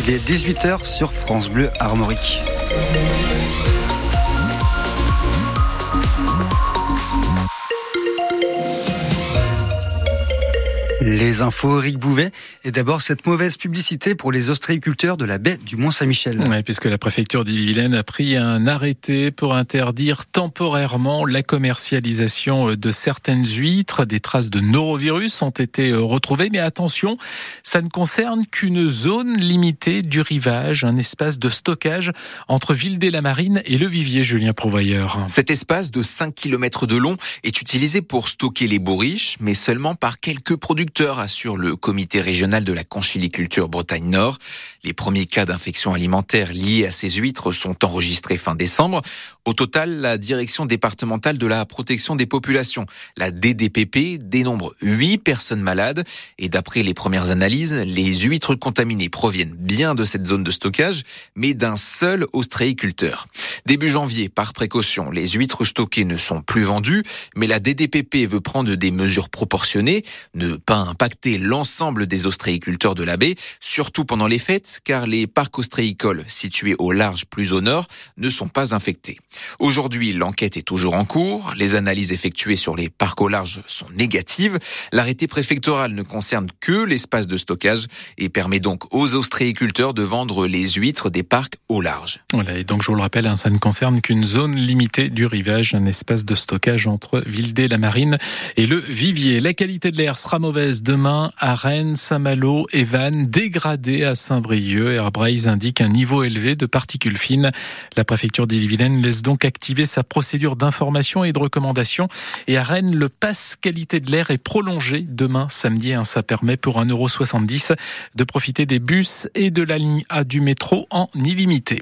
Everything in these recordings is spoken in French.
Il est 18h sur France Bleu Armorique. Les infos, Eric Bouvet. Et d'abord, cette mauvaise publicité pour les ostréiculteurs de la baie du Mont-Saint-Michel. Oui, puisque la préfecture d'Ille-et-Vilaine a pris un arrêté pour interdire temporairement la commercialisation de certaines huîtres. Des traces de norovirus ont été retrouvées. Mais attention, ça ne concerne qu'une zone limitée du rivage, un espace de stockage entre Ville-des-la-Marine et le Vivier, Julien Provoyeur. Cet espace de 5 km de long est utilisé pour stocker les bourriches, mais seulement par quelques producteurs assure le comité régional de la conchiliculture Bretagne Nord. Les premiers cas d'infection alimentaire liés à ces huîtres sont enregistrés fin décembre. Au total, la direction départementale de la protection des populations, la DDPP, dénombre 8 personnes malades et d'après les premières analyses, les huîtres contaminées proviennent bien de cette zone de stockage, mais d'un seul ostréiculteur. Début janvier, par précaution, les huîtres stockées ne sont plus vendues, mais la DDPP veut prendre des mesures proportionnées, ne pas impacter l'ensemble des ostréiculteurs de la baie, surtout pendant les fêtes, car les parcs ostréicoles situés au large plus au nord ne sont pas infectés. Aujourd'hui, l'enquête est toujours en cours. Les analyses effectuées sur les parcs au large sont négatives. L'arrêté préfectoral ne concerne que l'espace de stockage et permet donc aux ostréiculteurs de vendre les huîtres des parcs au large. Voilà, et donc je vous le rappelle, hein, ça ne concerne qu'une zone limitée du rivage, un espace de stockage entre Villedé, la Marine et le Vivier. La qualité de l'air sera mauvaise demain à Rennes, Saint-Malo et Vannes, dégradé à Saint-Brieuc. Airbrace indique un niveau élevé de particules fines. La préfecture d'Ille-et-Vilaine laisse donc activer sa procédure d'information et de recommandation. Et à Rennes, le pass qualité de l'air est prolongé demain samedi. Hein. Ça permet pour 1,70€ de profiter des bus et de la ligne A du métro en illimité.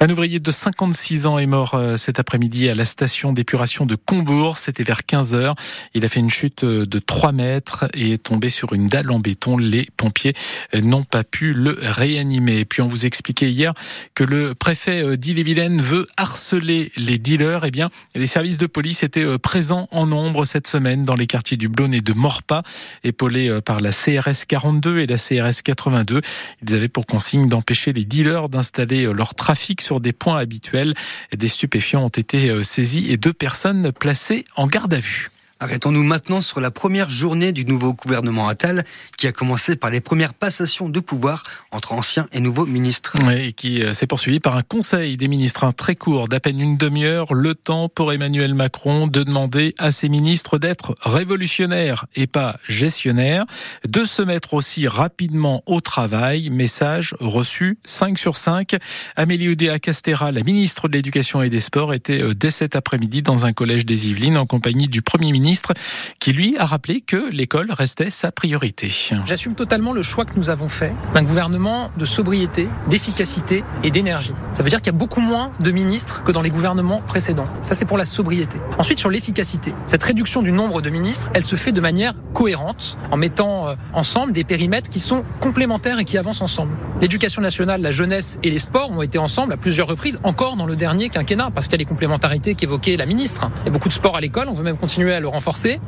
Un ouvrier de 56 ans est mort euh, cet après-midi à la station d'épuration de Combourg. C'était vers 15h. Il a fait une chute euh, de 3 mètres et est tombé sur une dalle en béton. Les pompiers n'ont pas pu le réanimer. Et puis on vous expliquait hier que le préfet euh, d'Ille-et-Vilaine veut harceler les dealers. Eh bien, les services de police étaient euh, présents en nombre cette semaine dans les quartiers du Blône et de Morpas, épaulés euh, par la CRS 42 et la CRS 82. Ils avaient pour consigne d'empêcher les dealers d'installer leur trafic sur des points habituels. Des stupéfiants ont été saisis et deux personnes placées en garde à vue. Arrêtons-nous maintenant sur la première journée du nouveau gouvernement Attal, qui a commencé par les premières passations de pouvoir entre anciens et nouveaux ministres. et qui euh, s'est poursuivi par un conseil des ministres très court, d'à peine une demi-heure, le temps pour Emmanuel Macron de demander à ses ministres d'être révolutionnaires et pas gestionnaires, de se mettre aussi rapidement au travail. Message reçu 5 sur 5. Amélie Oudéa Castera, la ministre de l'Éducation et des Sports, était euh, dès cet après-midi dans un collège des Yvelines en compagnie du Premier ministre qui lui a rappelé que l'école restait sa priorité. J'assume totalement le choix que nous avons fait d'un gouvernement de sobriété, d'efficacité et d'énergie. Ça veut dire qu'il y a beaucoup moins de ministres que dans les gouvernements précédents. Ça, c'est pour la sobriété. Ensuite, sur l'efficacité. Cette réduction du nombre de ministres, elle se fait de manière cohérente en mettant euh, ensemble des périmètres qui sont complémentaires et qui avancent ensemble. L'éducation nationale, la jeunesse et les sports ont été ensemble à plusieurs reprises, encore dans le dernier quinquennat, parce qu'il y a les complémentarités qu'évoquait la ministre. Il y a beaucoup de sport à l'école, on veut même continuer à le renforcer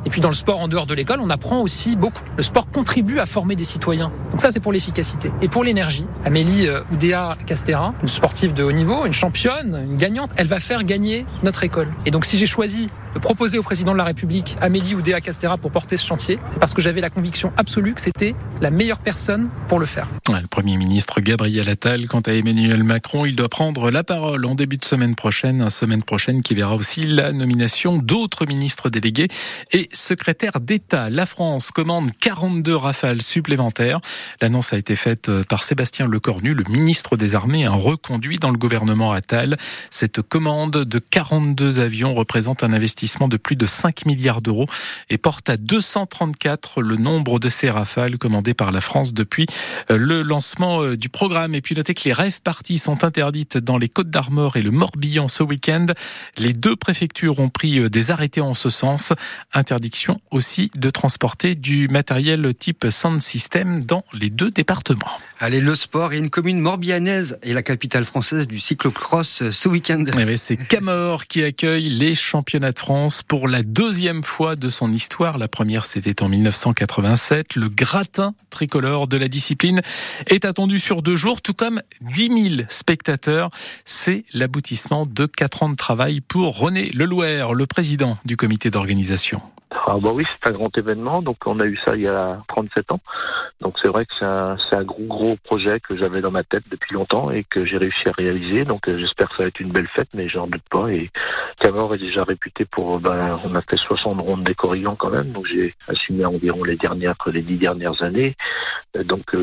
et puis dans le sport en dehors de l'école, on apprend aussi beaucoup. Le sport contribue à former des citoyens. Donc ça, c'est pour l'efficacité. Et pour l'énergie, Amélie euh, Oudéa Castera, une sportive de haut niveau, une championne, une gagnante, elle va faire gagner notre école. Et donc si j'ai choisi de proposer au président de la République, Amélie Oudéa Castera, pour porter ce chantier, c'est parce que j'avais la conviction absolue que c'était la meilleure personne pour le faire. Le Premier ministre Gabriel Attal, quant à Emmanuel Macron, il doit prendre la parole en début de semaine prochaine, semaine prochaine qui verra aussi la nomination d'autres ministres délégués et secrétaire d'État. La France commande 42 rafales supplémentaires. L'annonce a été faite euh, par Sébastien Lecornu, le ministre des Armées, un reconduit dans le gouvernement Attal. Cette commande de 42 avions représente un investissement de plus de 5 milliards d'euros et porte à 234 le nombre de ces rafales commandées par la France depuis euh, le lancement euh, du programme. Et puis notez que les rêves parties sont interdites dans les Côtes d'Armor et le Morbihan ce week-end. Les deux préfectures ont pris des arrêtés en ce sens. Interdiction aussi de transporter du matériel type Sound System dans les deux départements. Allez, le sport et une commune morbihannaise et la capitale française du cyclocross ce week-end. Eh c'est Camor qui accueille les championnats de France pour la deuxième fois de son histoire. La première, c'était en 1987. Le gratin tricolore de la discipline est attendu sur deux jours, tout comme 10 000 spectateurs. C'est l'aboutissement de quatre ans de travail pour René Lelouer, le président du comité d'organisation. Ah bah oui, c'est un grand événement. Donc on a eu ça il y a 37 ans. Donc c'est vrai que c'est un, un, gros gros projet que j'avais dans ma tête depuis longtemps et que j'ai réussi à réaliser. Donc euh, j'espère que ça va être une belle fête, mais j'en doute pas. Et Camor est déjà réputé pour, ben, on a fait 60 rondes des Corrigans quand même. Donc j'ai assumé environ les dernières, les dix dernières années. Donc